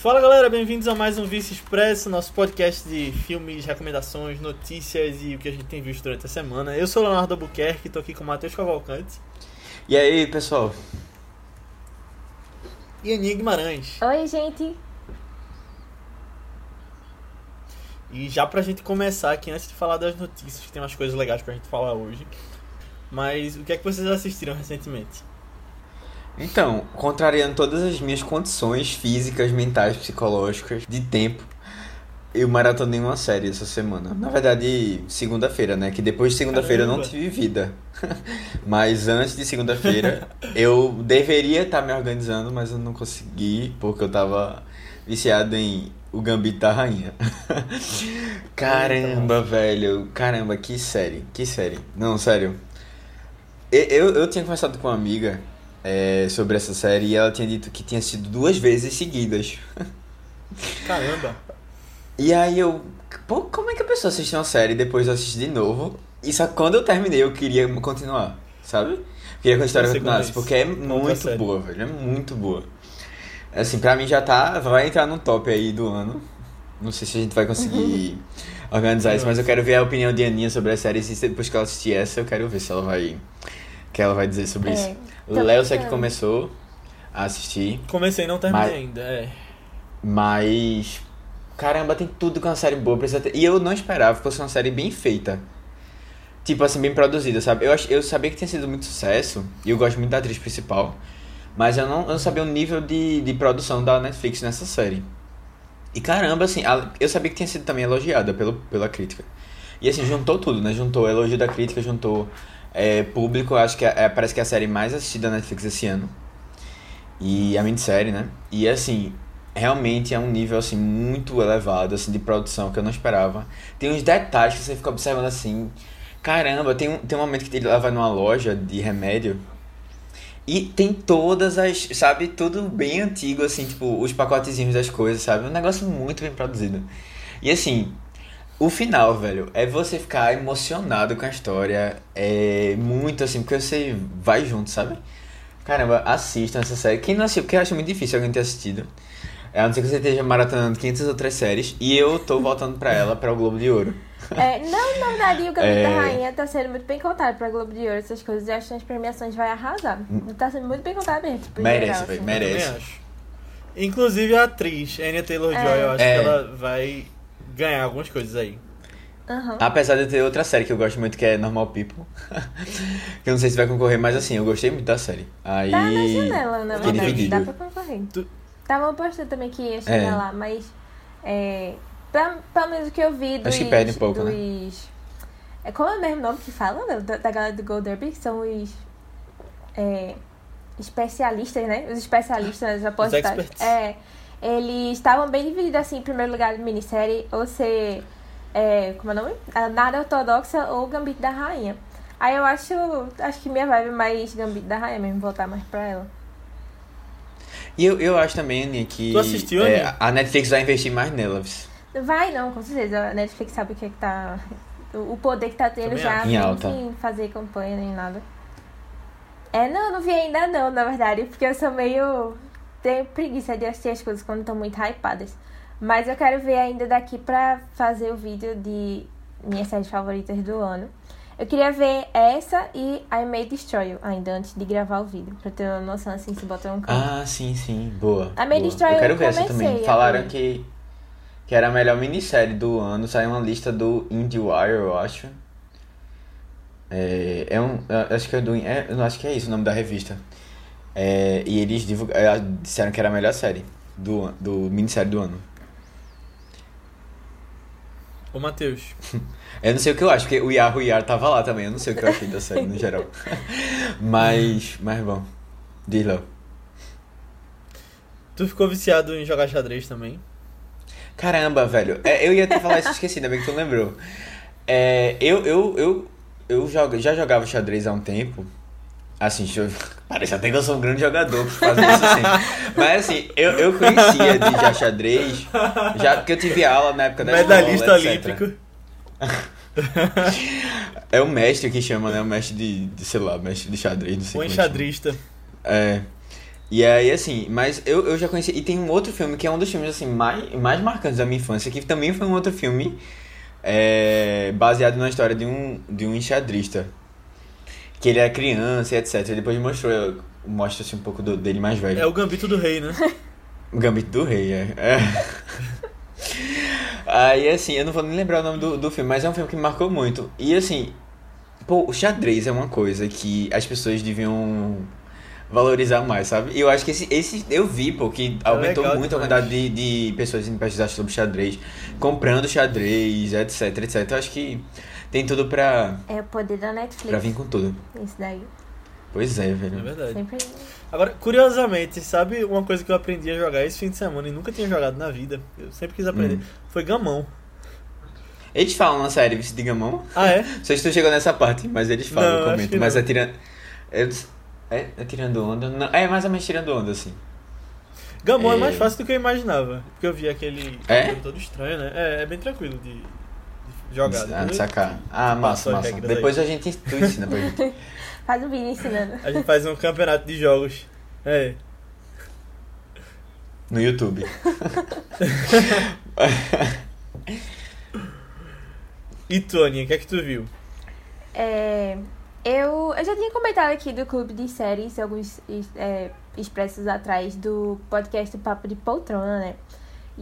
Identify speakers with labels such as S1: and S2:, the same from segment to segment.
S1: Fala galera, bem-vindos a mais um Vice Expresso, nosso podcast de filmes, recomendações, notícias e o que a gente tem visto durante a semana. Eu sou o Leonardo Albuquerque, tô aqui com o Matheus Cavalcante
S2: E aí, pessoal?
S1: e Aninha Guimarães.
S3: Oi, gente.
S1: E já pra gente começar aqui, antes de falar das notícias, que tem umas coisas legais pra gente falar hoje. Mas o que é que vocês assistiram recentemente?
S2: Então, contrariando todas as minhas condições físicas, mentais, psicológicas, de tempo, eu maratonei uma série essa semana. Na verdade, segunda-feira, né? Que depois de segunda-feira eu não tive vida. mas antes de segunda-feira, eu deveria estar me organizando, mas eu não consegui, porque eu tava viciado em O Gambito da Rainha. Caramba, velho. Caramba, que série. Que série. Não, sério. Eu, eu tinha conversado com uma amiga é, sobre essa série e ela tinha dito que tinha sido duas vezes seguidas.
S1: Caramba!
S2: E aí eu. Pô, como é que a pessoa assiste uma série e depois assiste de novo? E só quando eu terminei eu queria continuar, sabe? Eu queria que a história continuasse, porque é muito boa, velho. É muito boa. Assim, pra mim já tá. Vai entrar no top aí do ano. Não sei se a gente vai conseguir organizar isso, mas eu quero ver a opinião de Aninha sobre a série. E depois que ela assistir essa, eu quero ver se ela vai. Que ela vai dizer sobre
S3: É,
S2: isso. Léo sei que
S3: pensando.
S2: começou a assistir.
S1: Comecei e não terminei
S2: Mas-
S1: ainda, é.
S2: Mas. Caramba, tem tudo que é uma série boa precisa ter. E eu não esperava que fosse uma série bem feita. Tipo assim, bem produzida, sabe? Eu, eu sabia que tinha sido muito sucesso. E eu gosto muito da atriz principal. Mas eu não, eu não sabia o nível de, de produção da Netflix nessa série. E caramba, assim, a- eu sabia que tinha sido também elogiada pelo, pela crítica. E assim, juntou tudo, né? Juntou o elogio da crítica, juntou é, público. Acho que é, parece que é a série mais assistida da Netflix esse ano. E a minissérie, né? E assim, realmente é um nível assim muito elevado assim de produção que eu não esperava. Tem uns detalhes que você fica observando assim, caramba, tem um, tem um momento que ele vai numa loja de remédio e tem todas as, sabe, tudo bem antigo assim, tipo, os pacotezinhos das coisas, sabe? Um negócio muito bem produzido. E assim, o final, velho, é você ficar emocionado com a história, é muito assim, porque você vai junto, sabe? Caramba, assistam essa série. Quem não assistiu, porque eu acho muito difícil alguém ter assistido. A não ser que você esteja maratonando 500 outras séries. E eu tô voltando pra ela, pra o Globo de Ouro.
S3: É, não, na verdade, o Gambito
S2: É.
S3: da Rainha tá sendo muito bem contado pra Globo de Ouro, essas coisas. Eu acho que nas premiações vai arrasar. Tá sendo muito bem contado mesmo. Tipo,
S2: Merece,
S3: geral,
S2: velho,
S3: assim.
S2: merece.
S1: Eu também acho. Inclusive a atriz, Anya Taylor-Joy,
S3: É.
S1: eu acho
S2: É.
S1: que ela vai ganhar algumas coisas aí.
S3: Aham.
S2: Apesar de ter outra série que eu gosto muito, que é Normal People. que eu não sei se vai concorrer, mas assim, eu gostei muito da série. Aí.
S3: Tá na janela, na verdade. Dá pra concorrer.
S1: Tu-
S3: Tava postando também que ia chegar
S2: É.
S3: lá, mas. É, pra- pelo menos o que eu vi dos.
S2: Acho que perde um pouco, né?
S3: dos, é, como é o mesmo nome que fala né, da, da galera do Gold Derby? São os. É, especialistas, né? Os especialistas aposentados. É. Eles estavam bem divididos assim, em primeiro lugar, minissérie, ou ser. É, como é o nome? A Nada Ortodoxa ou Gambito da Rainha. Aí eu acho. Acho que minha vibe é mais Gambito da Rainha mesmo, voltar mais pra ela.
S2: E eu, eu acho também, Aninha, que.
S1: Tu assistiu,
S2: é,
S1: Aninha?
S2: A Netflix vai investir mais nelas.
S3: Vai não, com certeza. A Netflix sabe o que é que tá. O poder que tá tendo
S1: Também
S3: já.
S2: Em alta.
S3: sem fazer campanha nem nada. É, não, não vi ainda não, na verdade, porque eu sou meio. Tenho preguiça de assistir as coisas quando estão muito hypadas. Mas eu quero ver ainda daqui pra fazer o vídeo de minhas séries favoritas do ano. Eu queria ver essa e I May Destroy You ainda antes de gravar o vídeo. Pra ter uma noção assim se botar um canto.
S2: Ah, sim, sim. Boa.
S3: A May
S2: boa.
S3: Destroy
S2: Eu quero
S3: eu
S2: ver essa também. Falaram que, que era a melhor minissérie do ano. Saiu uma lista do IndieWire, eu acho. É, é um. Acho que é do. É, acho que é isso o nome da revista. É, e eles divulga- é, disseram que era a melhor série do, do minissérie do ano.
S1: Ô Matheus,
S2: Eu não sei o que eu acho, porque o Yahoo Yar tava lá também. Eu não sei o que eu achei da série no geral. Mas. Mas bom. Diz lá.
S1: tu ficou viciado em jogar xadrez também?
S2: Caramba, velho. É, eu ia até falar isso, esqueci, ainda bem que tu lembrou. É, eu, eu, eu, eu jogo, já jogava xadrez há um tempo. Assim, deixa eu- parece até que eu sou um grande jogador por fazer isso assim. Mas assim, eu, eu conhecia de já xadrez, já porque eu tive aula na época da
S1: Medalhista
S2: escola, etc.
S1: olímpico.
S2: É o mestre que chama, né? O mestre de, de sei lá, mestre de xadrez, não sei como é
S1: enxadrista.
S2: É. E aí, assim, mas eu, eu já conheci. E tem um outro filme que é um dos filmes, assim, mais, mais marcantes da minha infância, que também foi um outro filme é, baseado na história de um, de um enxadrista. Que ele era criança e etc. E depois mostrou, mostra assim, um pouco do, dele mais velho.
S1: É o Gambito do Rei, né?
S2: O Gambito do Rei, é. é. Aí, assim, eu não vou nem lembrar o nome do, do filme, mas é um filme que me marcou muito. E, assim, pô, o xadrez é uma coisa que as pessoas deviam valorizar mais, sabe? E eu acho que esse, esse eu vi, pô, que aumentou
S1: legal
S2: muito a
S1: demais.
S2: quantidade de, de pessoas indo pesquisar sobre xadrez, comprando xadrez, etc, etc. Eu acho que tem tudo pra,
S3: É o poder da Netflix.
S2: pra vir com tudo.
S3: Isso daí.
S2: Pois é,
S1: É
S2: velho.
S1: verdade.
S3: Sempre.
S1: Agora, curiosamente, sabe uma coisa que eu aprendi a jogar esse fim de semana e nunca tinha jogado na vida? Eu sempre quis aprender.
S2: Hum.
S1: Foi gamão.
S2: Eles falam na série, de Gamão.
S1: Ah, é?
S2: Se tu chegou nessa parte, mas eles falam,
S1: Não, que
S2: Mas
S1: não.
S2: é tirando. É, é, é tirando onda? Não, é mais ou menos tirando onda, assim.
S1: Gamão é.
S2: É.
S1: mais fácil do que eu imaginava. Porque eu vi aquele
S2: É?
S1: todo estranho, né? É, é bem tranquilo de, jogar.
S2: Ah,
S1: Depois
S2: sacar. Ah, massa, massa.
S1: regras aí.
S2: Depois a gente tu ensina pra gente.
S3: Faz um vídeo ensinando.
S1: A gente faz um campeonato de jogos. É.
S2: No YouTube.
S1: E tu, Aninha, o que é que tu viu?
S3: É, eu, eu já tinha comentado aqui do clube de séries alguns é, expressos atrás do podcast Papo de Poltrona, né?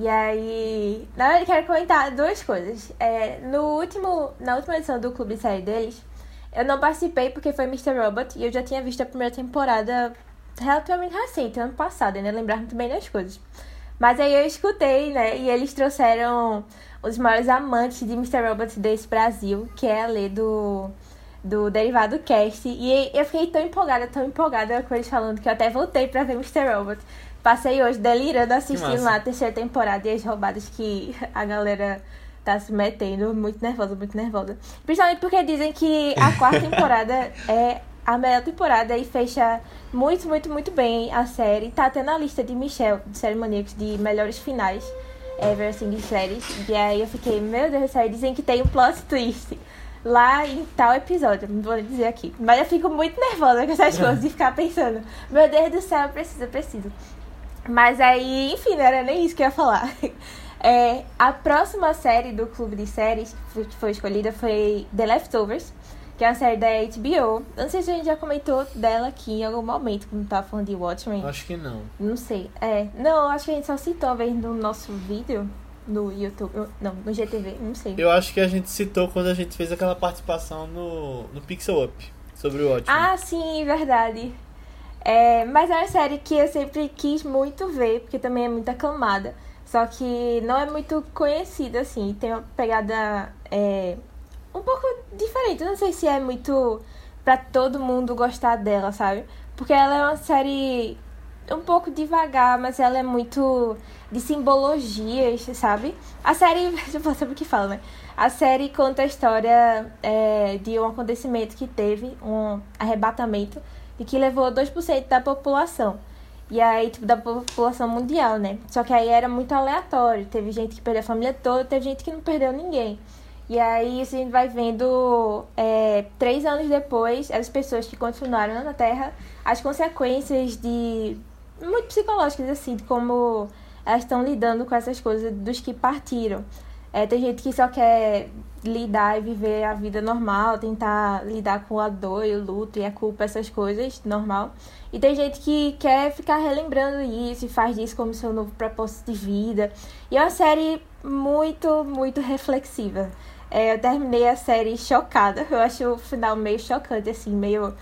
S3: E aí, na verdade, quero comentar duas coisas. É, no último, na última edição do clube de série deles, eu não participei porque foi Mr. Robot e eu já tinha visto a primeira temporada relativamente recente, ano passado, ainda lembrar muito bem das coisas. Mas aí eu escutei, né? E eles trouxeram os maiores amantes de Mr. Robot desse Brasil, que é a Lê do, do Derivado Cast. E eu fiquei tão empolgada, tão empolgada com eles falando que eu até voltei pra ver Mr. Robot. Passei hoje delirando assistindo lá a terceira temporada e as roubadas que a galera tá se metendo. Muito nervosa, muito nervosa. Principalmente porque dizem que a quarta temporada é a melhor temporada e fecha muito, muito, muito bem a série. Tá até na lista de Michelle, de Série Maníacos, de melhores finais ever, assim, de séries. E aí eu fiquei, meu Deus do céu, e dizem que tem um plot twist lá em tal episódio, não vou dizer aqui. Mas eu fico muito nervosa com essas coisas de ficar pensando, meu Deus do céu, eu preciso, eu preciso. Mas aí, enfim, não era nem isso que eu ia falar. É, a próxima série do clube de séries que foi- escolhida foi The Leftovers, que é uma série da HBO. Eu não sei se a gente já comentou dela aqui em algum momento, quando tava falando de Watchmen.
S1: Acho que não.
S3: Não sei. É, não, acho que a gente só citou uma vez no nosso vídeo no YouTube. Não, no GTV, não sei.
S1: Eu acho que a gente citou quando a gente fez aquela participação no, no Pixel Up sobre o ótimo.
S3: Ah, sim, verdade. É, mas é uma série que eu sempre quis muito ver, porque também é muito aclamada. Só que não é muito conhecida, assim. Tem uma pegada é, um pouco diferente. Não sei se é muito pra todo mundo gostar dela, sabe? Porque ela é uma série um pouco devagar, mas ela é muito de simbologias, sabe? A série, já vou saber o que fala, né? A série conta a história é, de um acontecimento que teve, um arrebatamento, e que levou 2% da população. E aí, tipo, da população mundial, né? Só que aí era muito aleatório. Teve gente que perdeu a família toda, teve gente que não perdeu ninguém. E aí, isso a gente vai vendo, é, três anos depois, as pessoas que continuaram na Terra, as consequências de. muito psicológicas, assim, de como elas estão lidando com essas coisas dos que partiram. É, tem gente que só quer lidar e viver a vida normal, tentar lidar com a dor e o luto e a culpa, essas coisas, normal. E tem gente que quer ficar relembrando isso e faz disso como seu novo propósito de vida. E é uma série muito, muito reflexiva. É, eu terminei a série chocada. Eu acho o final meio chocante, assim, meio.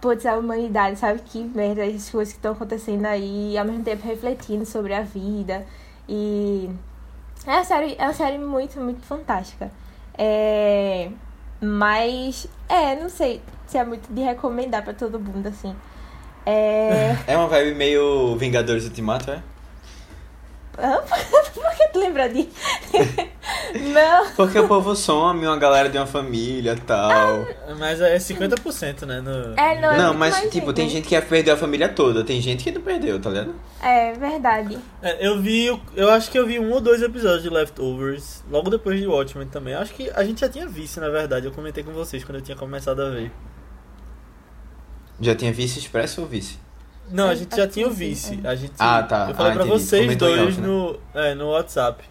S3: Putz, a humanidade, sabe? Que merda, as coisas que estão acontecendo aí, e ao mesmo tempo refletindo sobre a vida. E. É uma série, é uma série muito, muito fantástica. É. Mas. É, não sei se é muito de recomendar pra todo mundo, assim. É.
S2: É uma vibe meio Vingadores Ultimato, é?
S3: Por que tu lembra de. Não.
S2: Porque o povo some, uma galera de uma família e tal.
S1: Mas é 50%, né? No...
S3: É, não, é
S2: não, mas tipo,
S3: gente.
S2: tem gente que perdeu a família toda, tem gente que não perdeu, tá ligado?
S3: É verdade.
S1: É, eu vi, eu acho que eu vi um ou dois episódios de Leftovers, logo depois de Watchmen também. Acho que a gente já tinha visto, na verdade. Eu comentei com vocês quando eu tinha começado a ver.
S2: Já tinha vice expresso ou vice?
S1: Não, a gente já tinha o vice.
S3: é.
S1: A gente,
S2: Ah, tá.
S1: Eu falei
S2: Ah,
S1: pra
S2: entendi.
S1: vocês
S2: Comentou
S1: dois
S2: off, né?
S1: no, é, no WhatsApp.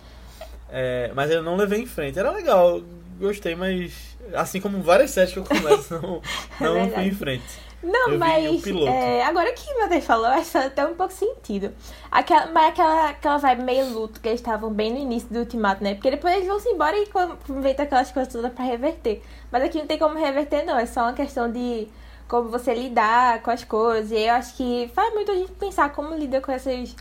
S1: É, mas eu não levei em frente. Era legal, gostei, mas assim como várias séries que eu começo, não, não fui
S3: verdade.
S1: em frente.
S3: Não,
S1: Eu
S3: mas é, agora que o Matheus falou, acho até um pouco sentido. Aquela, mas aquela, aquela vibe meio luto que eles estavam bem no início do ultimato, né? Porque depois eles vão se embora e inventam aquelas coisas todas pra reverter. Mas aqui não tem como reverter, não. É só uma questão de como você lidar com as coisas. E eu acho que faz muito a gente pensar como lida com essas,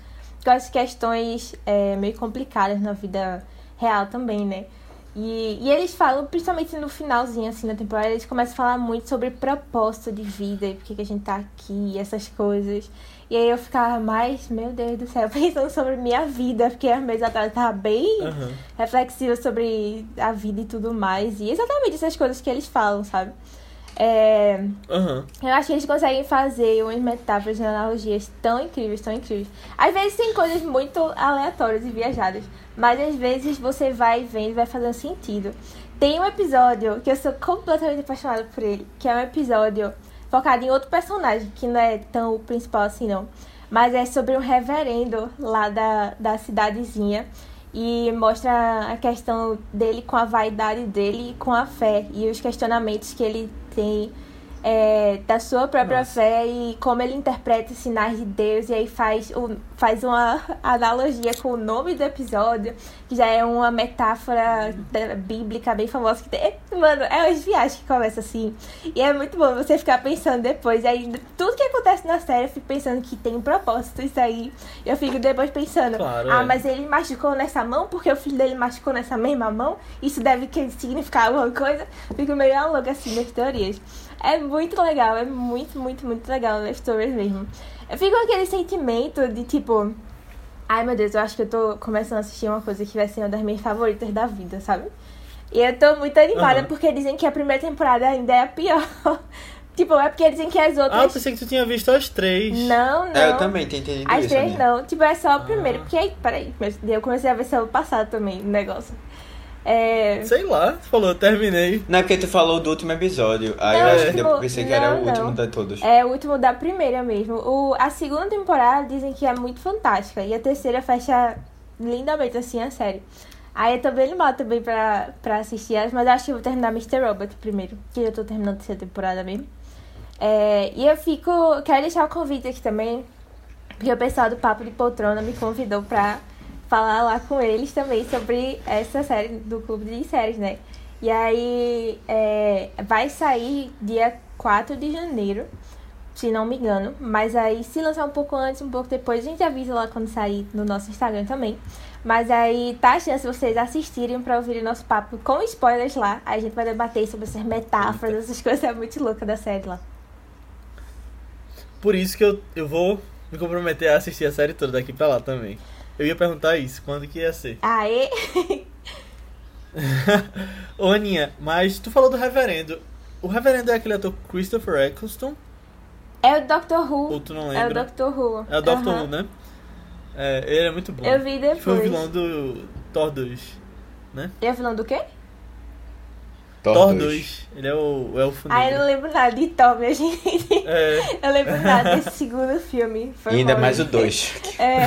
S3: com essas questões é, meio complicadas na vida real também, né? E, e eles falam, principalmente no finalzinho, assim, da temporada, eles começam a falar muito sobre propósito de vida e por que a gente tá aqui, essas coisas. E aí eu ficava mais, meu Deus do céu, pensando sobre minha vida, porque há meses atrás eu tava bem
S1: Aham.
S3: reflexiva sobre a vida e tudo mais. E exatamente essas coisas que eles falam, sabe? É,
S1: Aham.
S3: eu acho que eles conseguem fazer umas metáforas e analogias tão incríveis, tão incríveis. Às vezes tem coisas muito aleatórias e viajadas, mas às vezes você vai vendo e vai fazendo sentido. Tem um episódio que eu sou completamente apaixonada por ele, que é um episódio focado em outro personagem, que não é tão o principal assim não. Mas é sobre um reverendo lá da, da cidadezinha. E mostra a questão dele com a vaidade dele e com a fé. E os questionamentos que ele tem é, da sua própria
S1: Nossa.
S3: fé e como ele interpreta os sinais de Deus. E aí faz, o, faz uma analogia com o nome do episódio, que já é uma metáfora bíblica bem famosa. Que tem, mano, é umas viagens que começam assim. E é muito bom você ficar pensando depois. Aí tudo que acontece na série, eu fico pensando que tem um propósito isso aí. Eu fico depois pensando,
S1: Claro,
S3: ah,
S1: é.
S3: mas ele machucou nessa mão porque o filho dele machucou nessa mesma mão. Isso deve significar alguma coisa. Fico meio louca assim nas teorias. É muito legal, é muito, muito, muito legal Stories mesmo. Eu fico com aquele sentimento de tipo. Ai meu Deus, eu acho que eu tô começando a assistir uma coisa que vai ser uma das minhas favoritas da vida, sabe? E eu tô muito animada
S1: Aham.
S3: porque dizem que a primeira temporada ainda é a pior. tipo, é porque dizem que as
S1: Ah, eu
S3: outras.
S1: pensei que tu tinha visto as três.
S3: não, não.
S2: É, eu também tinha entendido
S3: As
S2: isso.
S3: três
S2: Aninha.
S3: não. Tipo, é só a primeira.
S1: Ah.
S3: Porque aí, peraí, mas eu comecei a ver semana passada também o negócio. É.
S1: Sei lá, tu falou, terminei.
S2: Não é porque tu falou do último episódio. Aí
S3: Não,
S2: eu acho que
S3: tipo,
S2: eu pensei que era
S3: não,
S2: o último
S3: não.
S2: de todos.
S3: É o último da primeira mesmo. O, a segunda temporada dizem que é muito fantástica. E a terceira fecha lindamente assim a série. Aí eu tô bem animada também pra, pra assistir elas, mas eu acho que eu vou terminar Mr. Robot primeiro. Que eu tô terminando a terceira temporada mesmo. É, e eu fico. Quero deixar o convite aqui também. Porque o pessoal do Papo de Poltrona me convidou pra falar lá com eles também sobre essa série do Clube de Séries, né? E aí é, vai sair dia 4 de janeiro, se não me engano. Mas aí se lançar um pouco antes, um pouco depois, a gente avisa lá quando sair no nosso Instagram também. Mas aí tá a chance de vocês assistirem pra ouvirem nosso papo com spoilers lá. Aí a gente vai debater sobre essas metáforas, essas coisas é muito loucas da série lá.
S1: Por isso que eu, eu vou me comprometer a assistir a série toda daqui pra lá também. Eu ia perguntar isso, quando que ia ser?
S3: Aê!
S1: Ô Aninha, mas tu falou do reverendo. O reverendo é aquele ator Christopher Eccleston?
S3: É o Doctor Who.
S1: Ou tu não
S3: É o
S1: lembra?
S3: Doctor Who.
S1: É o Doctor
S3: Aham.
S1: Who, né? É, ele é muito bom.
S3: Eu vi
S1: Que Foi o
S3: depois.
S1: vilão do Thor 2.
S3: Ele é vilão do quê?
S2: Thor
S1: Thor
S2: 2.
S1: 2. Ele é o, o elfo
S3: Ah, eu
S1: negro.
S3: não lembro nada de Thor, minha gente.
S1: É,
S3: Eu lembro nada desse segundo filme. Foi
S2: ainda mais o
S3: gente.
S2: 2.
S3: É.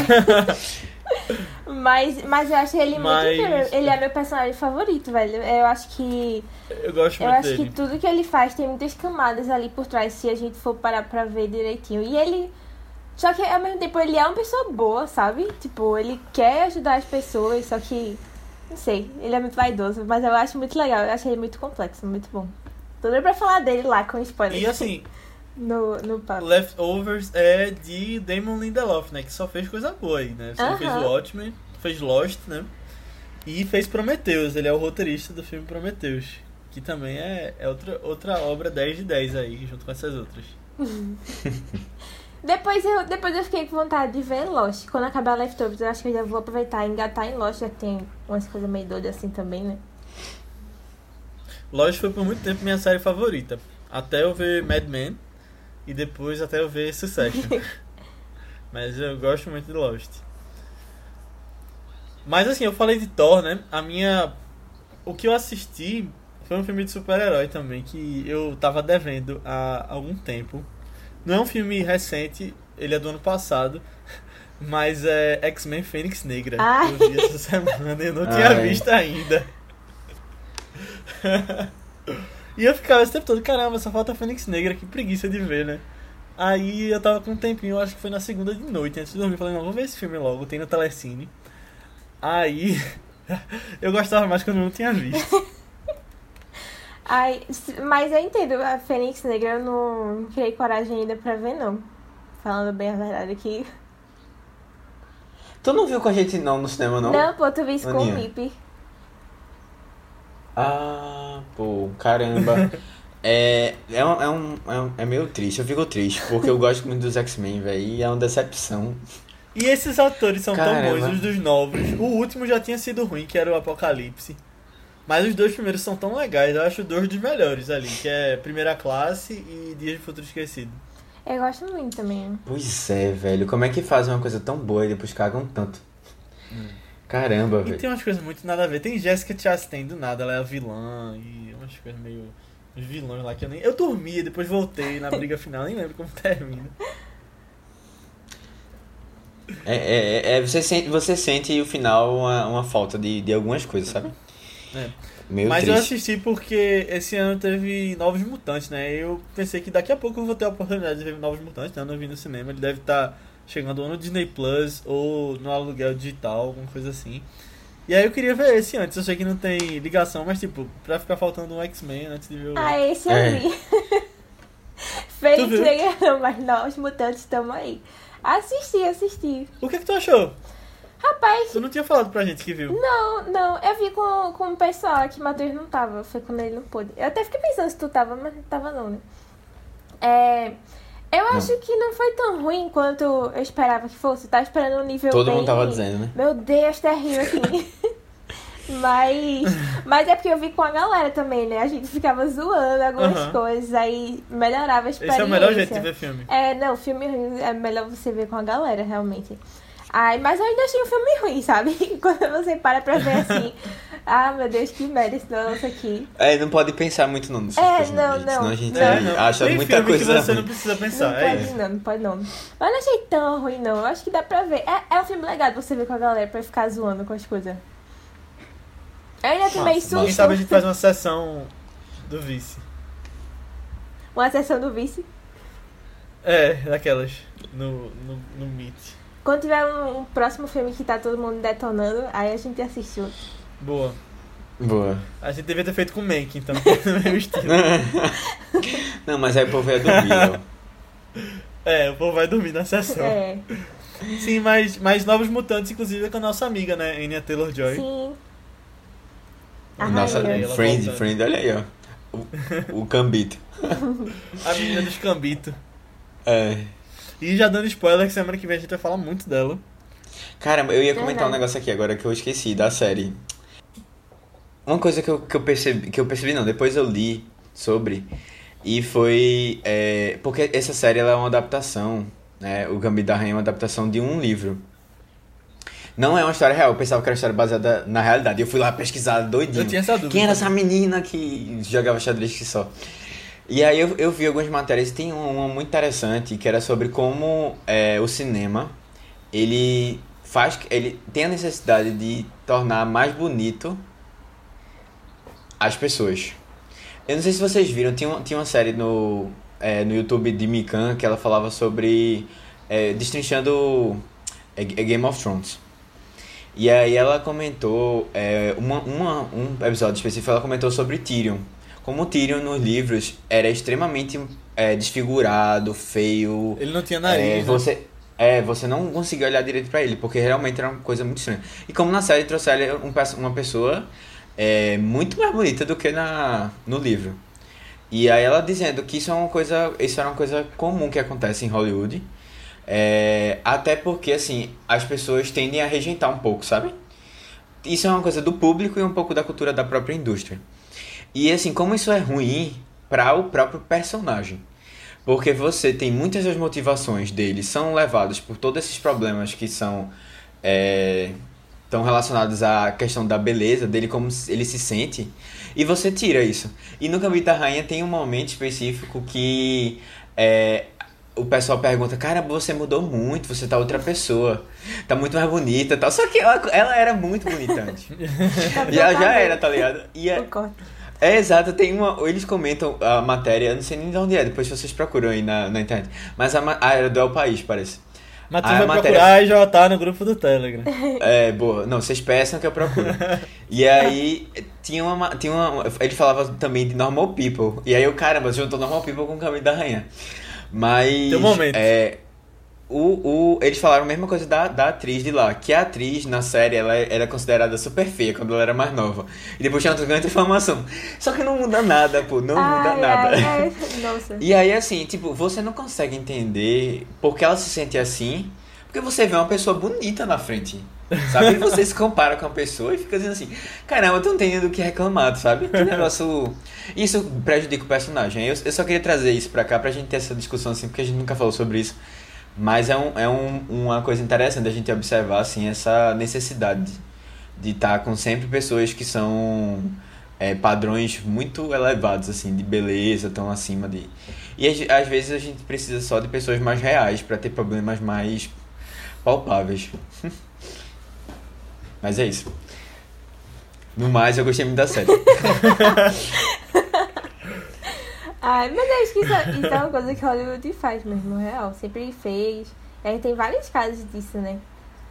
S3: mas, mas eu acho ele
S1: Mas-
S3: muito incrível. Ele é meu personagem favorito, velho. Eu acho que.
S1: eu gosto
S3: Eu
S1: muito
S3: acho
S1: dele.
S3: que tudo que ele faz tem muitas camadas ali por trás, se a gente for parar pra ver direitinho. E ele. Só que ao mesmo tempo ele é uma pessoa boa, sabe? Tipo, ele quer ajudar as pessoas, só que. Não sei, ele é muito vaidoso, mas eu acho muito legal, eu acho ele muito complexo, muito bom. Tô doido pra falar dele lá com spoiler.
S1: E assim,
S3: no, no papo.
S1: Leftovers é de Damon Lindelof, né? Que só fez coisa boa aí, né? Ele
S3: Aham.
S1: fez o Watchmen, fez Lost, né? E fez Prometheus. Ele é o roteirista do filme Prometheus. Que também é, é outra, outra obra 10 de 10 aí, junto com essas outras.
S3: Depois eu, depois eu fiquei com vontade de ver Lost. Quando acabar Leftovers, eu acho que eu já vou aproveitar e engatar em Lost. Já tem umas coisas meio doidas assim também, né?
S1: Lost foi por muito tempo minha série favorita. Até eu ver Mad Men e depois até eu ver Succession. Mas eu gosto muito de Lost. Mas assim, eu falei de Thor, né? A minha. O que eu assisti foi um filme de super-herói também que eu tava devendo há algum tempo. Não é um filme recente, ele é do ano passado, mas é X-Men Fênix Negra.
S3: Ai.
S1: Eu vi essa semana e eu não tinha
S2: Ai.
S1: visto ainda. e eu ficava esse tempo todo, caramba, só falta Fênix Negra, que preguiça de ver, né? Aí eu tava com um tempinho, acho que foi na segunda de noite, antes de dormir, falei, não, vou ver esse filme logo, tem no Telecine. Aí eu gostava mais quando eu não tinha visto.
S3: Ai, mas eu entendo, a Fênix Negra eu não criei coragem ainda pra ver, não. Falando bem a verdade aqui.
S2: Tu não viu com a gente não no cinema, não?
S3: Não, pô, tu vi isso com o. Mip.
S2: Ah, pô, caramba. É, é, um, é, um, é, um- é meio triste, eu fico triste, porque eu gosto muito dos X-Men, velho, e é uma decepção.
S1: E esses atores são tão
S2: Caramba.
S1: bons, os dos novos. O último já tinha sido ruim, que era o Apocalipse. Mas os dois primeiros são tão legais, eu acho dois dos melhores ali, que é Primeira Classe e Dias de Futuro Esquecido.
S3: Eu gosto muito também.
S2: Pois é, velho, como é que fazem uma coisa tão boa e depois cagam tanto? Caramba,
S1: E
S2: velho.
S1: tem umas coisas muito nada a ver. Tem Jessica Chastain do nada, ela é a vilã e umas coisas meio. Uns vilões lá que eu nem. Eu dormi, depois voltei na briga final, nem lembro como termina.
S2: É, é, é, você, sente, você sente o final uma, uma falta de, de algumas coisas, sabe?
S1: É.
S2: Meio
S1: Mas eu
S2: triste.
S1: assisti porque esse ano teve Novos Mutantes, né? Eu pensei que daqui a pouco eu vou ter a oportunidade de ver Novos Mutantes, né? Eu não vi no cinema, ele deve estar chegando ou no Disney Plus ou no aluguel digital, alguma coisa assim. E aí eu queria ver esse antes, eu sei que não tem ligação, mas tipo, pra ficar faltando um X-Men antes de ver o.
S3: Ah, esse eu
S2: É.
S3: vi. Negra não, mas nós mutantes estamos aí. Assisti, assisti.
S1: O que, que tu achou?
S3: Rapaz,
S1: Tu não tinha falado pra gente que viu.
S3: não, não, eu vi com, com o pessoal que o Matheus não tava, foi quando ele não pôde. Eu até fiquei pensando se tu tava, mas não tava não, né? É, eu acho que não foi tão ruim quanto eu esperava que fosse. Eu tava esperando um nível
S2: Todo
S3: bem...
S2: mundo tava dizendo, né?
S3: Meu Deus, terrível aqui. mas, mas é porque eu vi com a galera também, né? A gente ficava zoando algumas
S1: Aham.
S3: coisas, aí melhorava a experiência.
S1: Esse é o melhor jeito de ver filme.
S3: É, não, filme ruim é melhor você ver com a galera, realmente. Ai, mas eu ainda achei um filme ruim, sabe? Quando você para pra ver assim, ah, meu Deus, que merda esse negócio aqui.
S2: É, não pode pensar muito não nessas
S3: É,
S2: coisas,
S3: não, não,
S2: Senão a gente
S3: não.
S1: É, não.
S2: acha
S1: Tem
S2: muita
S1: filme
S2: coisa
S1: que você
S2: ruim.
S1: não precisa
S3: Não
S1: pensar, é
S3: pode
S1: isso.
S3: não, não pode não. Mas não achei tão ruim, não. Eu acho que dá pra ver. É, é um filme legal você ver com a galera pra ficar zoando com as coisas. Eu ainda tomei susto.
S1: Quem sabe a gente faz uma sessão do vice.
S3: Uma sessão do vice.
S1: É, daquelas. No, no, no Meet.
S3: Quando tiver um, um próximo filme que tá todo mundo detonando, aí a gente assiste outro.
S1: Boa.
S2: Boa.
S1: A gente devia ter feito com o Mank, então, no mesmo estilo.
S2: Não, mas aí o povo ia dormir, ó.
S1: É, o povo vai dormir na sessão.
S3: É,
S1: Sim, mas, mas Novos Mutantes, inclusive, é com a nossa amiga, né? Anya Taylor-Joy.
S3: sim. A
S2: Nossa,
S3: rainha.
S2: Friend,
S1: voltando.
S2: friend, olha aí, ó. O, o cambito.
S1: A menina dos Cambito.
S2: É.
S1: E já dando spoiler, que semana que vem a gente vai falar muito dela.
S2: Caramba, eu ia comentar um negócio aqui agora que eu esqueci da série. Uma coisa que eu, que eu percebi, que eu percebi não, depois eu li sobre e foi é, porque essa série ela é uma adaptação, né? O Gambito da Rainha é uma adaptação de um livro. Não é uma história real, eu pensava que era uma história baseada na realidade. Eu fui lá pesquisar doidinho.
S1: Eu tinha essa dúvida.
S2: Quem era essa menina que jogava xadrez que só? E aí eu, eu vi algumas matérias, tem uma, muito interessante que era sobre como é, o cinema ele faz ele tem a necessidade de tornar mais bonito as pessoas. Eu não sei se vocês viram, tinha uma, tinha uma série no, é, no YouTube de Mikan que ela falava sobre é, destrinchando é, é Game of Thrones. E aí ela comentou, é, uma, uma, um episódio específico, ela comentou sobre Tyrion. Como o Tyrion nos livros era extremamente é, desfigurado, feio.
S1: Ele não tinha nariz.
S2: É,
S1: né?
S2: você, é, você não conseguia olhar direito pra ele, porque realmente era uma coisa muito estranha. E como na série trouxeram um, uma pessoa é, muito mais bonita do que na, no livro. E aí ela dizendo que isso é uma coisa, isso era uma coisa comum que acontece em Hollywood. É, até porque, assim, as pessoas tendem a rejeitar um pouco, sabe? Isso é uma coisa do público e um pouco da cultura da própria indústria. E, assim, como isso é ruim para o próprio personagem. Porque você tem muitas das motivações dele são levadas por todos esses problemas que são é, estão relacionados à questão da beleza dele, como ele se sente, e você tira isso. E no Gambito da Rainha tem um momento específico que é, o pessoal pergunta, cara, você mudou muito, você tá outra pessoa. Tá muito mais bonita e tal. Só que ela, ela era muito bonita antes. já, já era, tá ligado? E é,
S3: Concordo.
S2: É exato, tem uma. Eles comentam a matéria, eu não sei nem de onde é, depois vocês procuram aí na, na internet. Mas a, ah, era do El País, parece.
S1: Mas tu
S2: Ah,
S1: vai
S2: a matéria-
S1: procurar e já tá no grupo do Telegram.
S2: É, boa. Não, vocês peçam que eu procuro. E aí, tinha uma. Tinha uma ele falava também de Normal People. E aí, eu, caramba, juntou Normal People com o Caminho da Rainha. Mas.
S1: Tem um momento.
S2: É. O, o, eles falaram a mesma coisa da, da atriz de lá, que a atriz na série ela era considerada super feia quando ela era mais nova. E depois tinha outra grande informação. Só que não muda nada, pô, não muda
S3: Ai,
S2: nada.
S3: ai, ai. Nossa.
S2: E aí, assim, tipo, você não consegue entender por que ela se sente assim, porque você vê uma pessoa bonita na frente. Sabe? E você se compara com a pessoa e fica dizendo assim, caramba, tu não tem do que reclamar, sabe? Que negócio. Isso prejudica o personagem. Eu, eu só queria trazer isso pra cá pra gente ter essa discussão assim, porque a gente nunca falou sobre isso. Mas é, um, é um, uma coisa interessante a gente observar, assim, essa necessidade de estar com sempre pessoas que são é, padrões muito elevados, assim, de beleza, tão acima de. E às, vezes a gente precisa só de pessoas mais reais pra ter problemas mais palpáveis. Mas é isso. No mais, eu gostei muito da série.
S3: Ai, mas eu acho que isso, é- isso é uma coisa que Hollywood faz mesmo, real. Sempre fez. É, tem vários casos disso, né?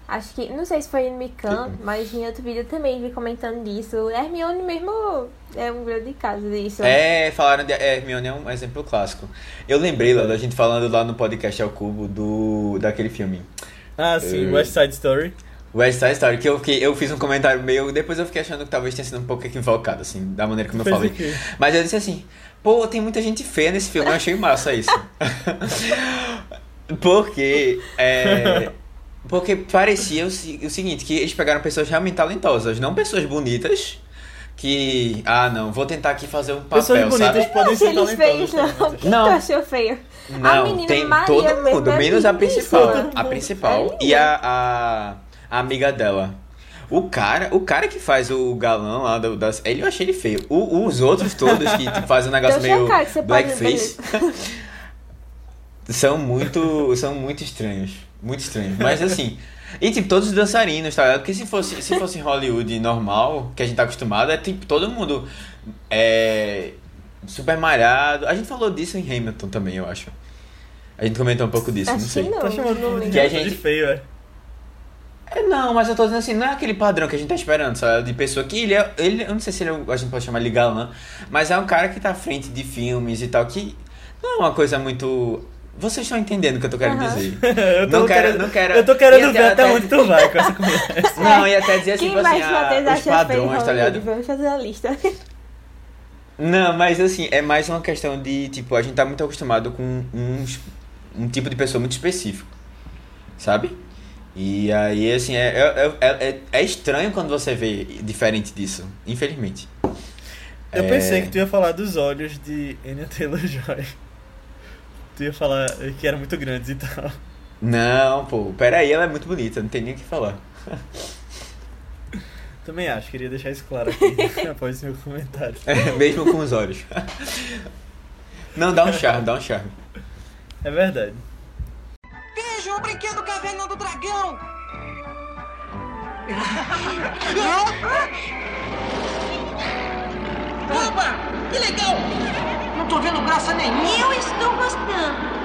S3: Acho que, não sei se foi no Mikan, mas em outro vídeo também vi comentando disso. Hermione mesmo é um grande caso disso.
S2: É, falaram de é, Hermione é um exemplo clássico. Eu lembrei lá da gente falando lá no podcast ao cubo do daquele filme.
S1: Ah, sim,
S2: É.
S1: West Side Story.
S2: West Side Story, que eu, fiquei, eu fiz um comentário meio. Depois eu fiquei achando que talvez tenha sido um pouco equivocado, assim, da maneira como eu
S1: Fez
S2: falei. Mas eu disse assim, pô, tem muita gente feia nesse filme, eu achei massa isso. porque. É, porque parecia o, o seguinte, que eles pegaram pessoas realmente talentosas, não pessoas bonitas. Que. Ah, não, vou tentar aqui fazer um papel,
S1: Pessoas bonitas
S2: sabe?
S1: podem ser talentosas.
S3: não.
S1: também.
S3: Quem
S2: Não.
S3: achou feio? a
S2: Não,
S3: menina
S2: tem
S3: Maria
S2: todo mundo, menos a principal. A principal
S3: É
S2: e
S3: linda.
S2: a, a, a amiga dela. O cara, o cara que faz o galã lá do, das. Ele eu achei ele feio. O- os outros todos que fazem um negócio meio
S3: chocada que você pode
S2: blackface são muito. são muito estranhos. Muito estranhos. Mas assim. E tipo, todos os dançarinos, tá ligado? Porque se fosse, se fosse Hollywood normal, que a gente tá acostumado, é tipo, todo mundo é super malhado. A gente falou disso em Hamilton também, eu acho. A gente comentou um pouco disso,
S3: Acho
S2: não
S3: que
S2: sei.
S3: não.
S1: Tá chamando
S3: não
S1: o
S3: lembro.
S2: Que a
S1: de
S2: gente-
S1: feio, é.
S2: É, não, mas eu tô dizendo assim, não é aquele padrão que a gente tá esperando, sabe? De pessoa que ele é. Ele, eu não sei se ele é, a gente pode chamar ele galã, mas é um cara que tá à frente de filmes e tal, que não é uma coisa muito. Vocês estão entendendo o que eu tô querendo
S3: Aham.
S2: dizer.
S1: eu tô
S2: Não quero-
S1: querendo,
S2: não quero-
S1: Eu tô querendo ver
S2: até-
S1: até onde tu vai com essa conversa.
S2: Não, e até dizer assim,
S3: Quem
S2: tipo assim,
S3: mais Matheus
S2: ah,
S3: acha
S2: os padrões, tá ligado?
S3: Vamos fazer a lista.
S2: Não, mas assim, é mais uma questão de, tipo, a gente tá muito acostumado com uns, um tipo de pessoa muito específico, sabe? E aí, assim, é, é, é, é, é estranho quando você vê diferente disso, infelizmente.
S1: Eu
S2: É,
S1: pensei que tu ia falar dos olhos de Anya Taylor-Joy. Tu ia falar que eram muito grandes e tal.
S2: Não, pô, peraí, ela é muito bonita, não tem nem o que falar.
S1: Também acho, queria deixar isso claro aqui após meu comentário.
S2: Mesmo com os olhos. Não, dá um charme, dá um charme.
S1: É verdade.
S4: Vejam o brinquedo Caverna do Dragão! Opa! Que legal! Não tô vendo graça nenhuma!
S5: Eu estou gostando.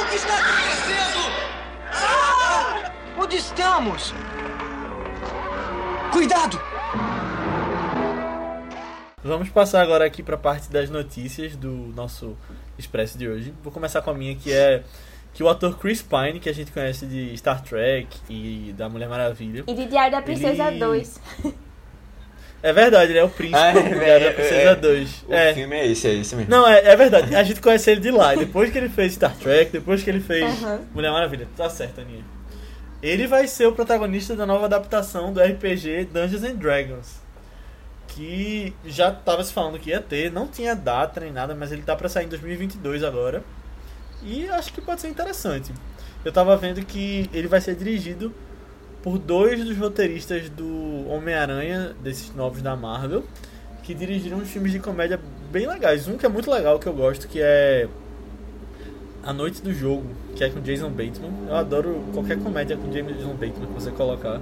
S4: O que está acontecendo? Ah! Onde estamos? Cuidado!
S1: Vamos passar agora aqui pra parte das notícias do nosso Expresso de hoje. Vou começar com a minha, que é que o ator Chris Pine, que a gente conhece de Star Trek e da Mulher Maravilha.
S3: E de Diário da Princesa
S1: Ele-
S3: 2.
S1: É verdade, ele é o príncipe
S2: Ah, é,
S1: do Diário
S2: é,
S1: da Princesa
S2: é.
S1: 2.
S2: O
S1: É.
S2: filme é esse, é esse mesmo.
S1: Não, é, é verdade. A gente conhece ele de lá. E Depois que ele fez Star Trek, depois que ele fez
S3: Aham.
S1: Mulher Maravilha. Tá certo, Aninha. Ele vai ser o protagonista da nova adaptação do RPG Dungeons and Dragons. Que já tava se falando que ia ter, não tinha data nem nada, mas ele tá pra sair em 2022 agora. E acho que pode ser interessante. Eu tava vendo que ele vai ser dirigido por dois dos roteiristas do Homem-Aranha, desses novos da Marvel, que dirigiram uns filmes de comédia bem legais. Um que é muito legal, que eu gosto, que é A Noite do Jogo, que é com Jason Bateman. Eu adoro qualquer comédia com Jason Bateman que você colocar.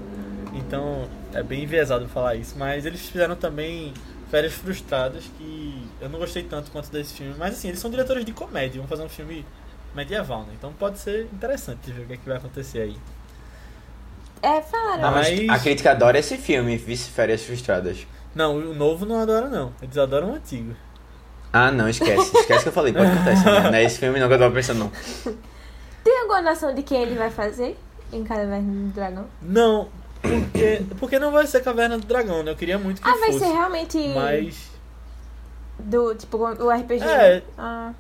S1: Então é bem enviesado falar isso. Mas eles fizeram também Férias Frustradas, que eu não gostei tanto quanto desse filme. Mas assim, eles são diretores de comédia, vão fazer um filme medieval, né? Então pode ser interessante ver o que, é que vai acontecer aí.
S3: É, falaram.
S2: Ah, mas
S1: Mas-
S2: a crítica adora esse filme, Vice Férias Frustradas.
S1: Não, o novo não adora não. Eles adoram o antigo.
S2: Ah, não, esquece. Esquece que eu falei, pode acontecer. Né? Não é esse filme não que eu tava pensando, não.
S3: Tem alguma noção de quem ele vai fazer em Caverna do Dragão?
S1: Não, porque, porque não vai ser Caverna do Dragão, né? Eu queria muito que
S3: Ah, vai
S1: fosse.
S3: ser realmente
S1: Mas
S3: do, tipo, o RPG.
S1: É.
S3: Ah,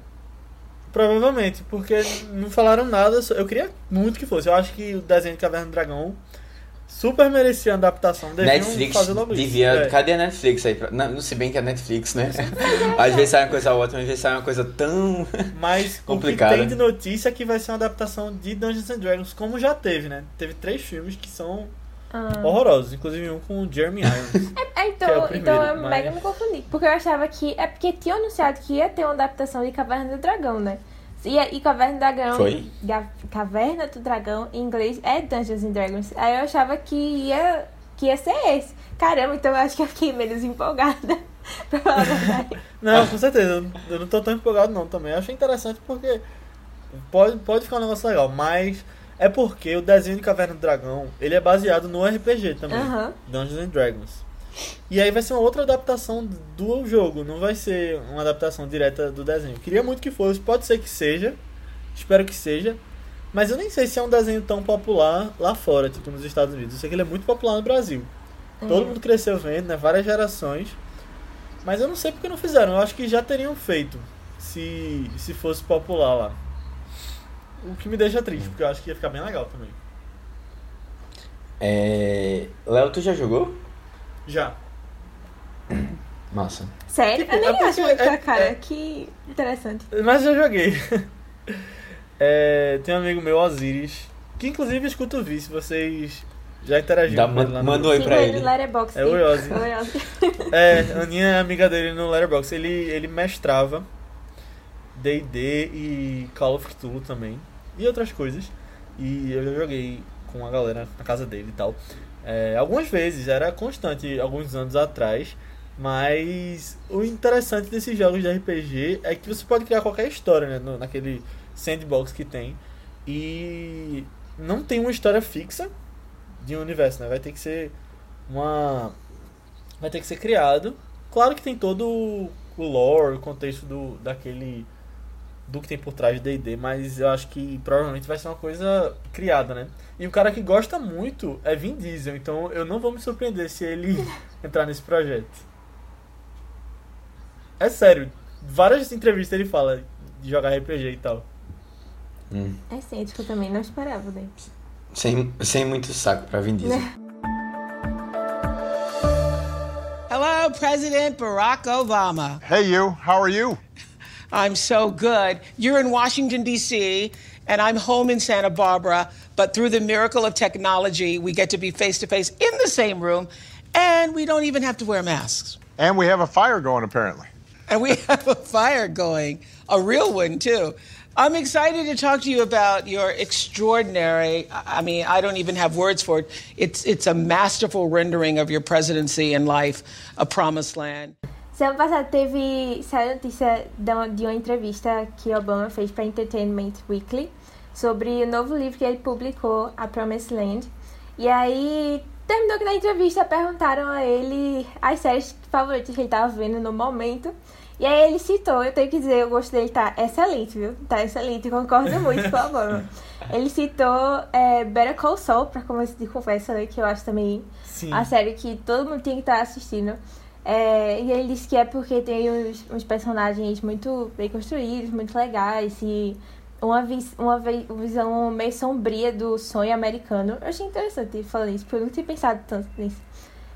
S1: provavelmente, porque não falaram nada. Eu queria muito que fosse. Eu acho que o desenho de Caverna do Dragão super merecia uma adaptação. Deviam
S2: Netflix
S1: fazer logo isso.
S2: devia.
S1: É.
S2: Cadê a Netflix aí? Não, não se bem que é Netflix, né? Às vezes sai uma coisa ótima, às vezes sai uma coisa tão.
S1: Mas
S2: Complicado.
S1: o que tem de notícia é que vai ser uma adaptação de Dungeons and Dragons, como já teve, né? Teve três filmes que são
S3: ah.
S1: horrorosos, inclusive um com o Jeremy Irons.
S3: É, então,
S1: que é o primeiro,
S3: então eu
S1: mas-
S3: mega me confundi. Porque eu achava que. É porque tinha anunciado que ia ter uma adaptação de Caverna do Dragão, né? E, e Caverna do Dragão.
S2: Foi?
S3: Caverna do Dragão em inglês é Dungeons and Dragons. Aí eu achava que ia, que ia ser esse. Caramba, então eu acho que eu fiquei menos empolgada. pra falar a verdade.
S1: Não, com certeza. eu- Eu não tô tão empolgado não também. Eu achei interessante porque pode, pode ficar um negócio legal, mas é porque o desenho de Caverna do Dragão, ele é baseado no RPG também. Dungeons and Dragons. E aí vai ser uma outra adaptação do jogo, não vai ser uma adaptação direta do desenho. Queria muito que fosse, pode ser que seja, espero que seja, mas eu nem sei se é um desenho tão popular lá fora, tipo nos Estados Unidos. Eu sei que ele é muito popular no Brasil. Todo
S3: É.
S1: mundo cresceu vendo, né? Várias gerações. Mas eu não sei porque não fizeram. Eu acho que já teriam feito se, se fosse popular lá. O que me deixa triste, porque eu acho que ia ficar bem legal também.
S2: É. Léo, tu já jogou?
S1: Já.
S2: Massa.
S3: Sério?
S1: Tipo,
S3: eu nem
S1: é porque-
S3: acho muito
S1: é-
S3: cara.
S1: é-
S3: Que interessante.
S1: Mas já joguei. É, tem um amigo meu, Osiris, que inclusive escuta o Vice, vocês já interagiram
S2: Dá-
S1: com ele lá no
S2: manda um oi pra
S3: ele no Letterboxd.
S1: É o.
S3: Oi, Ozzy.
S1: É, a Aninha é amiga dele no Letterboxd. Ele, ele mestrava D&D e Call of Cthulhu também. E outras coisas. E eu já joguei com a galera na casa dele e tal. É, algumas vezes, era constante alguns anos atrás. Mas o interessante desses jogos de RPG é que você pode criar qualquer história né, no- naquele sandbox que tem. E não tem uma história fixa de um universo, né? Vai ter que ser uma vai ter que ser criado. Claro que tem todo o lore, o contexto do daquele do que tem por trás de D&D, mas eu acho que provavelmente vai ser uma coisa criada, né? E o cara que gosta muito é Vin Diesel, então eu não vou me surpreender se ele entrar nesse projeto. É sério, várias entrevistas ele fala de jogar RPG e tal.
S2: Hum.
S3: É excêntrico também, não esperava, né?
S2: Sem, sem muito saco pra Vin Diesel.
S5: Hello, President Barack Obama.
S6: Hey, you. How are you?
S5: I'm so good. You're in Washington, D.C., and I'm home in Santa Barbara, but through the miracle of technology, we get to be face to face in the same room, and we don't even have to wear masks.
S6: And we have a fire going, apparently.
S5: And we have a fire going, a real one, too. I'm excited to talk to you about your extraordinary, I mean, I don't even have words for it. It's, it's a masterful rendering of your presidency and life, A Promised Land.
S3: Semana passada teve saiu notícia de uma, entrevista que Obama fez para Entertainment Weekly sobre o novo livro que ele publicou, A Promised Land. E aí terminou que na entrevista perguntaram a ele as séries favoritas que ele estava vendo no momento. E aí ele citou, eu tenho que dizer, o gosto dele tá excelente, viu? Tá excelente, concordo muito com o Obama. Ele citou é, Better Call Saul, pra começo de conversa, né, que eu acho também
S1: Sim.
S3: a série que todo mundo tem que estar assistindo. É, e ele disse que é porque tem uns, uns personagens muito bem construídos, muito legais e uma, vis, uma vi- visão meio sombria do sonho americano. Eu achei interessante falar isso, porque eu nunca tinha pensado tanto nisso.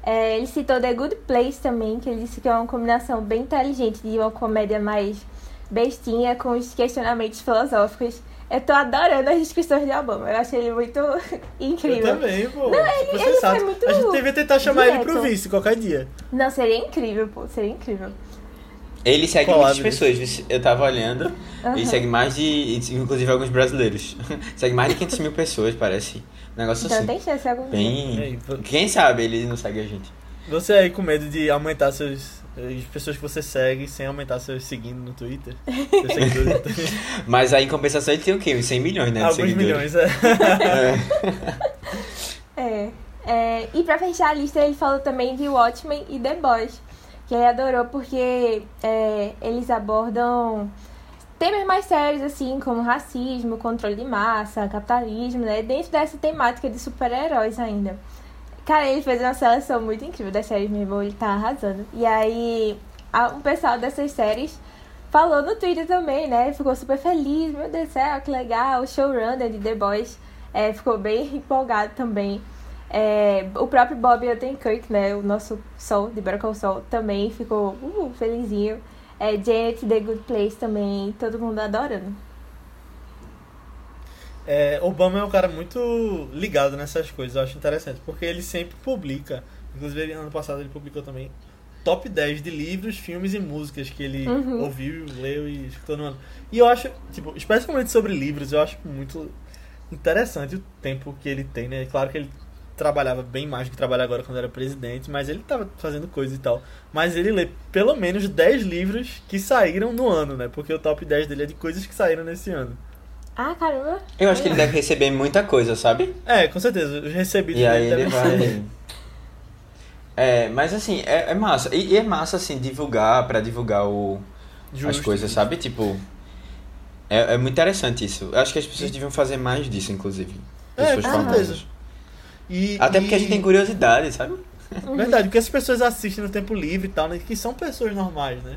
S3: É, ele citou The Good Place também, que ele disse que é uma combinação bem inteligente de uma comédia mais bestinha com os questionamentos filosóficos. Eu tô adorando as discussões de Obama. Eu achei ele muito incrível.
S1: Eu também, pô.
S3: Não, ele-
S1: Super
S3: ele foi muito
S1: A gente devia tentar chamar ele pro
S3: direto.
S1: vice qualquer dia.
S3: Não, seria incrível, pô. Seria incrível.
S2: Ele segue
S1: Colado
S2: muitas pessoas. Eu tava olhando. Ele segue mais de. Inclusive alguns brasileiros. segue mais de 500 mil pessoas, parece. Um negócio
S3: Então
S2: assim.
S3: tem chance algum.
S2: Bem. Quem sabe ele não segue a gente.
S1: Você aí com medo de aumentar seus. As pessoas que você segue sem aumentar seus seguindo no Twitter.
S2: Mas aí em compensação ele tem o quê? Uns 100 milhões, né? de
S1: Alguns
S2: seguidores.
S1: milhões, é.
S3: É. É, e pra fechar a lista, ele falou também de Watchmen e The Boys. Que ele adorou porque é, eles abordam temas mais sérios, assim, como racismo, controle de massa, capitalismo, né? Dentro dessa temática de super-heróis ainda. Cara, ele fez uma seleção muito incrível das séries mesmo, ele tá arrasando. E aí, um pessoal dessas séries falou no Twitter também, né? Ficou super feliz, meu Deus do céu, que legal. O showrunner de The Boys é, ficou bem empolgado também. É, o próprio Bob Odenkirk, né? O nosso Sol, de Call Saul, também ficou uh, felizinho. É, Janet, The Good Place também, todo mundo adorando.
S1: É, Obama é um cara muito ligado nessas coisas, eu acho interessante, porque ele sempre publica, inclusive ele- ano passado ele publicou também top 10 de livros, filmes e músicas que ele
S3: Uhum.
S1: ouviu, leu e escutou no ano. E eu acho, tipo, especialmente sobre livros, eu acho muito interessante o tempo que ele tem, né? Claro que ele trabalhava bem mais do que trabalha agora quando era presidente, mas ele tava fazendo coisa e tal. Mas ele lê pelo menos 10 livros que saíram no ano, né? Porque o top 10 dele é de coisas que saíram nesse ano.
S3: Ah, caramba!
S2: Eu acho que ele deve receber muita coisa, sabe?
S1: É, com certeza. Os recebidos
S2: E aí ele
S1: ser-
S2: vai. É, mas assim, é, é massa. E, e é massa, assim, divulgar, pra divulgar o, as
S1: Justo.
S2: coisas, sabe? Tipo. É, é muito interessante isso. Eu acho que as pessoas deviam fazer mais disso, inclusive.
S1: É,
S2: Pessoas
S1: com
S2: famosas.
S1: certeza. E,
S2: Até
S1: e-
S2: porque a gente tem curiosidade, sabe?
S1: Verdade, porque as pessoas assistem no tempo livre e tal, né? Que são pessoas normais, né?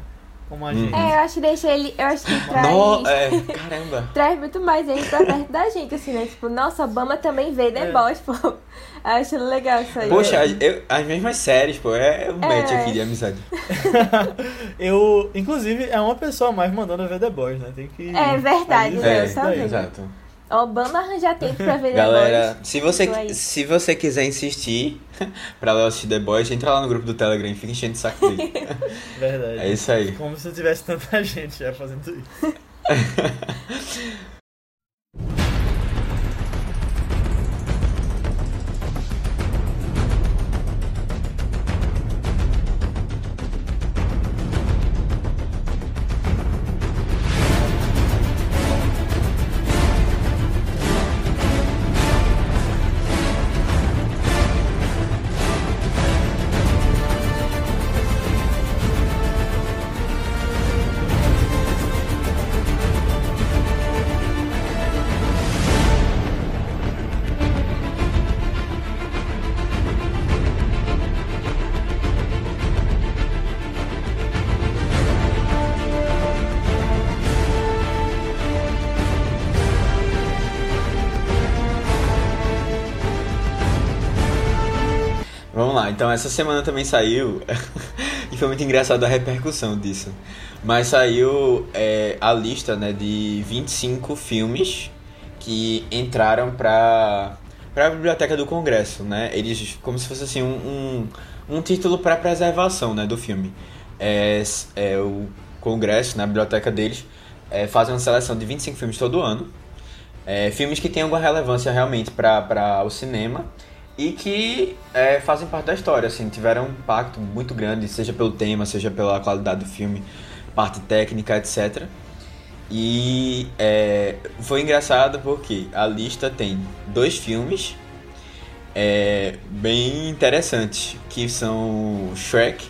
S1: Como a
S2: Uhum.
S1: gente.
S3: É, eu acho que deixa ele. Eu acho que traz.
S2: No, é, caramba.
S3: Traz muito mais ele pra perto da gente, assim, né? Tipo, nossa, Obama também vê The
S1: É.
S3: Boys, pô. Eu acho legal isso aí.
S2: Poxa, eu- as mesmas séries, pô, é um match
S3: É.
S2: aqui de amizade.
S1: Eu, inclusive, é uma pessoa a mais mandando ver The Boys, né? Tem que.
S3: É verdade, né?
S1: isso
S3: Eu também.
S2: exato.
S3: Obama arranjar tempo pra ver The
S2: Galera,
S3: Boys.
S2: se você,
S3: Isso aí.
S2: se você quiser insistir pra ler assistir The Boys, entra lá no grupo do Telegram e fica enchendo o saco dele.
S1: Verdade.
S2: É isso aí.
S1: Como se não tivesse tanta gente já fazendo isso.
S2: Então essa semana também saiu, e foi muito engraçado a repercussão disso. Mas saiu é, a lista né, de 25 filmes que entraram para a Biblioteca do Congresso, né? Eles, como se fosse assim, um, um, um título para preservação né, do filme. É, é, o Congresso, na biblioteca deles, é, fazem uma seleção de 25 filmes todo ano. É, filmes que têm alguma relevância realmente para o cinema e que é, fazem parte da história, assim, tiveram um impacto muito grande, seja pelo tema, seja pela qualidade do filme, parte técnica, etc. E é, foi engraçado porque a lista tem dois filmes é, bem interessantes, que são Shrek,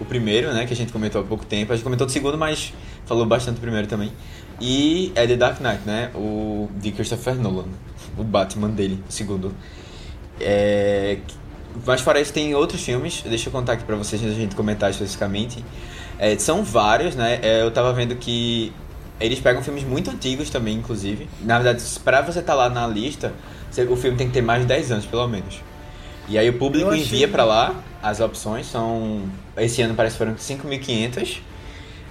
S2: o primeiro, né, que a gente comentou há pouco tempo, a gente comentou do segundo, mas falou bastante do primeiro também. E é The Dark Knight, né, o de Christopher Nolan, o Batman dele, o segundo. É, mas fora isso tem outros filmes, deixa eu contar aqui pra vocês antes da gente comentar especificamente. É, são vários, né? É, eu tava vendo que eles pegam filmes muito antigos também, inclusive. Na verdade, pra você estar lá na lista, o filme tem que ter mais de 10 anos, pelo menos. E aí o público
S1: achei-
S2: envia pra lá as opções, são. Esse ano parece que foram 5.500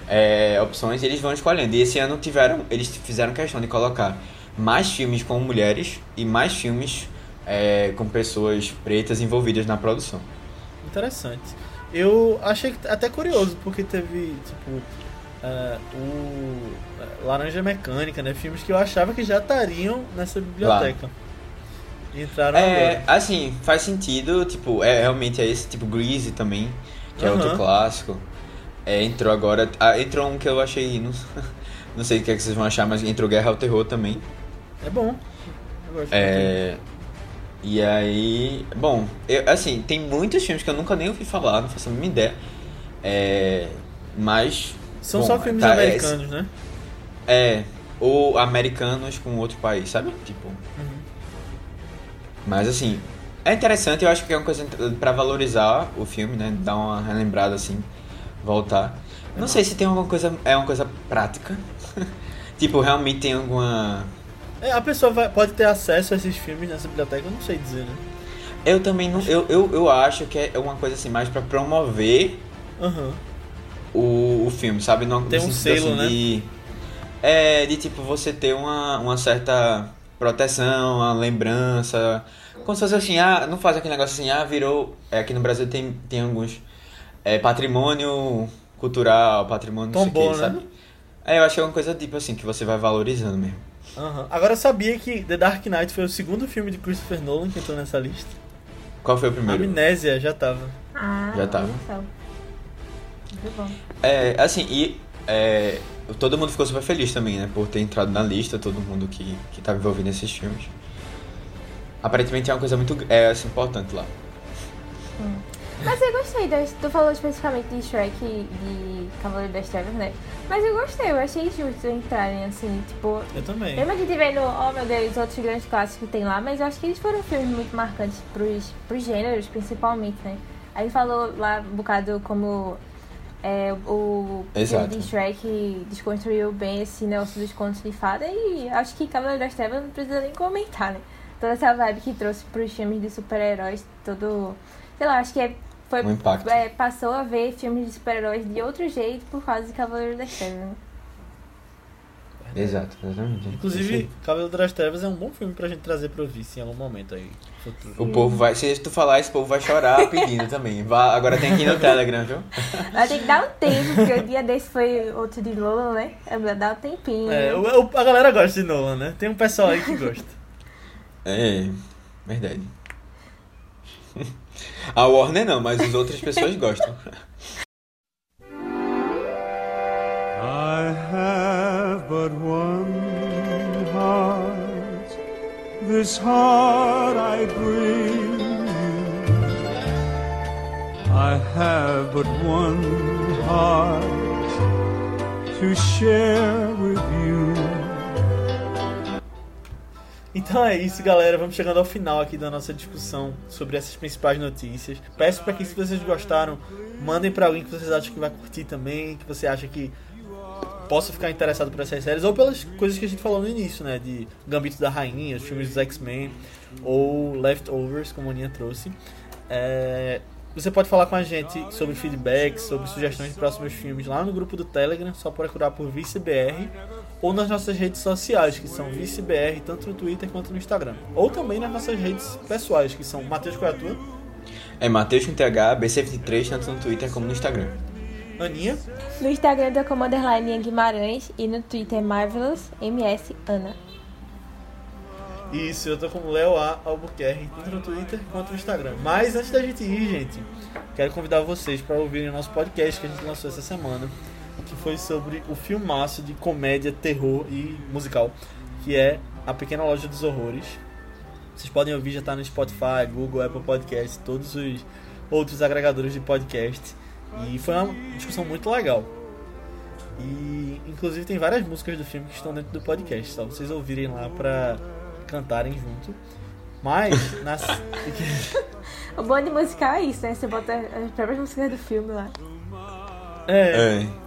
S2: é, opções e eles vão escolhendo. E esse ano tiveram. Eles fizeram questão de colocar mais filmes com mulheres e mais filmes é, com pessoas pretas envolvidas na produção.
S1: Interessante. Eu achei até curioso, porque teve, tipo, uh, o é, Laranja Mecânica, né? Filmes que eu achava que já estariam nessa biblioteca. E entraram
S2: É,
S1: agora.
S2: assim, faz sentido, tipo, é realmente é esse, tipo, Greasy também, que é outro clássico. É, entrou agora. Ah, entrou um que eu achei. Não, não sei o que, é que vocês vão achar, mas entrou Guerra ao Terror também.
S1: É bom. Eu gosto
S2: É. E aí. Bom, eu, assim, tem muitos filmes que eu nunca nem ouvi falar, não faço a mínima ideia. É. Mas.
S1: São
S2: bom,
S1: só filmes
S2: tá, é-
S1: americanos, né?
S2: É, ou americanos com outro país, sabe? Tipo. Mas assim, é interessante, eu acho que é uma coisa pra valorizar o filme, né? Dar uma relembrada assim, voltar. Não sei se tem alguma coisa. É uma coisa prática. tipo, realmente tem alguma.
S1: É, a pessoa vai- pode ter acesso a esses filmes nessa biblioteca, eu não sei dizer, né?
S2: Eu também não. Eu, eu, eu acho que é uma coisa assim, mais pra promover
S1: Aham.
S2: o, o filme, sabe? Não,
S1: Tem um selo, né?
S2: De, é, de tipo, você ter uma, uma certa proteção, uma lembrança. Como se fosse assim, ah, não faz aquele negócio assim, ah, virou. É, aqui no Brasil tem, tem alguns. É, patrimônio cultural, patrimônio não sei o
S1: Tombou,
S2: que,
S1: né?
S2: sabe? É, eu acho que é uma coisa tipo assim, que você vai valorizando mesmo.
S1: Aham. Agora sabia que The Dark Knight foi o segundo filme de Christopher Nolan que entrou nessa lista?
S2: Qual foi o primeiro?
S1: Amnésia já tava.
S3: Ah,
S2: Já tava.
S3: Muito bom.
S2: É, assim, e é, todo mundo ficou super feliz também, né? Por ter entrado na lista, todo mundo que, que tava envolvido nesses filmes. Aparentemente é uma coisa muito é, assim, importante lá.
S3: Mas eu gostei, das, tu falou especificamente de Shrek e de Cavaleiro das Trevas, né? Mas eu gostei, eu achei justo entrarem assim, tipo.
S1: Eu também.
S3: Mesmo a gente vendo, oh meu Deus, outros grandes clássicos que tem lá, mas eu acho que eles foram filmes muito marcantes pros, pros gêneros, principalmente, né? Aí falou lá um bocado como é, o filme
S2: Exato.
S3: de Shrek desconstruiu bem esse negócio dos contos de fada e acho que Cavaleiro das Trevas não precisa nem comentar, né? Toda essa vibe que trouxe pros filmes de super-heróis, todo. Sei lá, acho que é, foi,
S2: Um impacto.
S3: é, passou a ver filmes de super-heróis de outro jeito por causa de Cavaleiro das Trevas, né?
S2: Exato, exatamente.
S1: Inclusive, Cabelo das Trevas é um bom filme pra gente trazer pro vice em algum momento aí. Futuro.
S2: O povo vai, se tu falar, esse povo vai chorar pedindo também. Vá, agora tem aqui no Telegram, viu?
S3: Vai ter que dar um tempo, porque o dia desse foi outro de Lola, né? É pra dar um tempinho.
S1: É, o- o- a galera gosta de Nolan, né? Tem um pessoal aí que gosta.
S2: É, verdade. A Warner não, mas as outras pessoas gostam.
S7: I have but one heart. This heart I bring you. I have but one heart to share with you.
S1: Então é isso, galera. Vamos chegando ao final aqui da nossa discussão sobre essas principais notícias. Peço para que, se vocês gostaram, mandem para alguém que vocês acham que vai curtir também, que você acha que possa ficar interessado por essas séries, ou pelas coisas que a gente falou no início, né? De Gambito da Rainha, os filmes dos X-Men, ou Leftovers, como a Aninha trouxe. É, Você pode falar com a gente sobre feedback, sobre sugestões de próximos filmes lá no grupo do Telegram, só procurar por ViceBR, ou nas nossas redes sociais, que são ViceBR, tanto no Twitter quanto no Instagram. Ou também nas nossas redes pessoais, que são Matheus qual é a tua?
S2: É Matheus com TH, BC23, tanto no Twitter como no Instagram.
S1: Aninha?
S3: No Instagram do como underline Ian Guimarães e no Twitter Marvelous MS Ana.
S1: Isso, eu tô com Léo A. Albuquerque, tanto no Twitter quanto no Instagram. Mas antes da gente ir, gente, quero convidar vocês para ouvirem o nosso podcast que a gente lançou essa semana, que foi sobre o filmaço de comédia, terror e musical, que é A Pequena Loja dos Horrores. Vocês podem ouvir, já tá no Spotify, Google, Apple Podcasts, todos os outros agregadores de podcast. E foi uma discussão muito legal. E inclusive tem várias músicas do filme que estão dentro do podcast, só vocês ouvirem lá pra cantarem junto. Mas nas
S3: O bom de musical é isso, né? Você bota as próprias músicas do filme lá.
S1: é,
S2: É.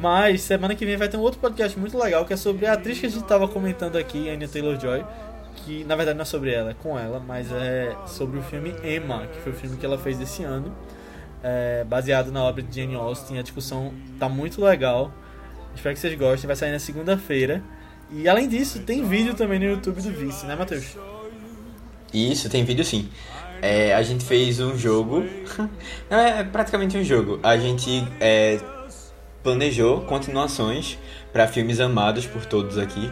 S1: mas semana que vem vai ter um outro podcast muito legal que é sobre a atriz que a gente tava comentando aqui, Anya Taylor-Joy, que na verdade não é sobre ela, é com ela, mas é sobre o filme Emma, que foi o filme que ela fez esse ano, é, baseado na obra de Jane Austen. A discussão tá muito legal. Espero que vocês gostem. Vai sair na segunda-feira. E além disso, tem vídeo também no YouTube do Vice, né, Matheus?
S2: Isso, tem vídeo sim. É, a gente fez um jogo. Não, é praticamente um jogo. A gente é, planejou continuações para filmes amados por todos aqui.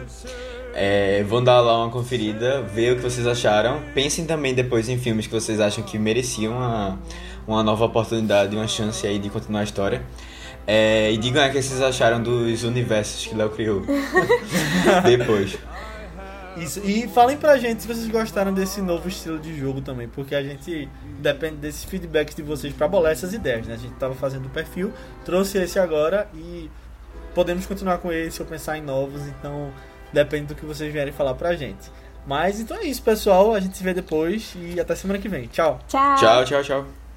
S2: É, vão dar lá uma conferida, ver o que vocês acharam. Pensem também depois em filmes que vocês acham que mereciam uma, uma nova oportunidade, uma chance aí de continuar a história. É, e digam aí o que vocês acharam dos universos que Léo criou. depois.
S1: Isso. E falem pra gente se vocês gostaram desse novo estilo de jogo também, porque a gente depende desses feedbacks de vocês pra bolar essas ideias, né? A gente tava fazendo o perfil, trouxe esse agora e podemos continuar com esse ou pensar em novos, então depende do que vocês vierem falar pra gente. Mas então é isso, pessoal. A gente se vê depois e até semana que vem. Tchau.
S3: Tchau.
S2: Tchau, tchau, tchau.